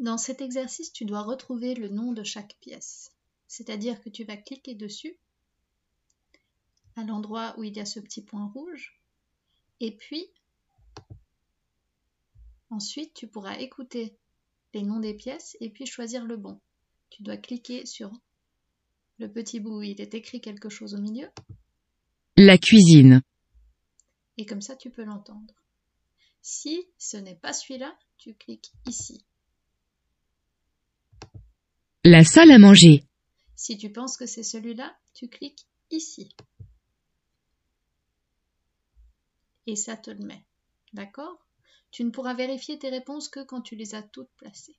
Dans cet exercice, tu dois retrouver le nom de chaque pièce. C'est-à-dire que tu vas cliquer dessus, à l'endroit où il y a ce petit point rouge, et puis ensuite tu pourras écouter les noms des pièces et puis choisir le bon. Tu dois cliquer sur le petit bout où il est écrit quelque chose au milieu. La cuisine. Et comme ça, tu peux l'entendre. Si ce n'est pas celui-là, tu cliques ici. La salle à manger. Si tu penses que c'est celui-là, tu cliques ici. Et ça te le met. D'accord? Tu ne pourras vérifier tes réponses que quand tu les as toutes placées.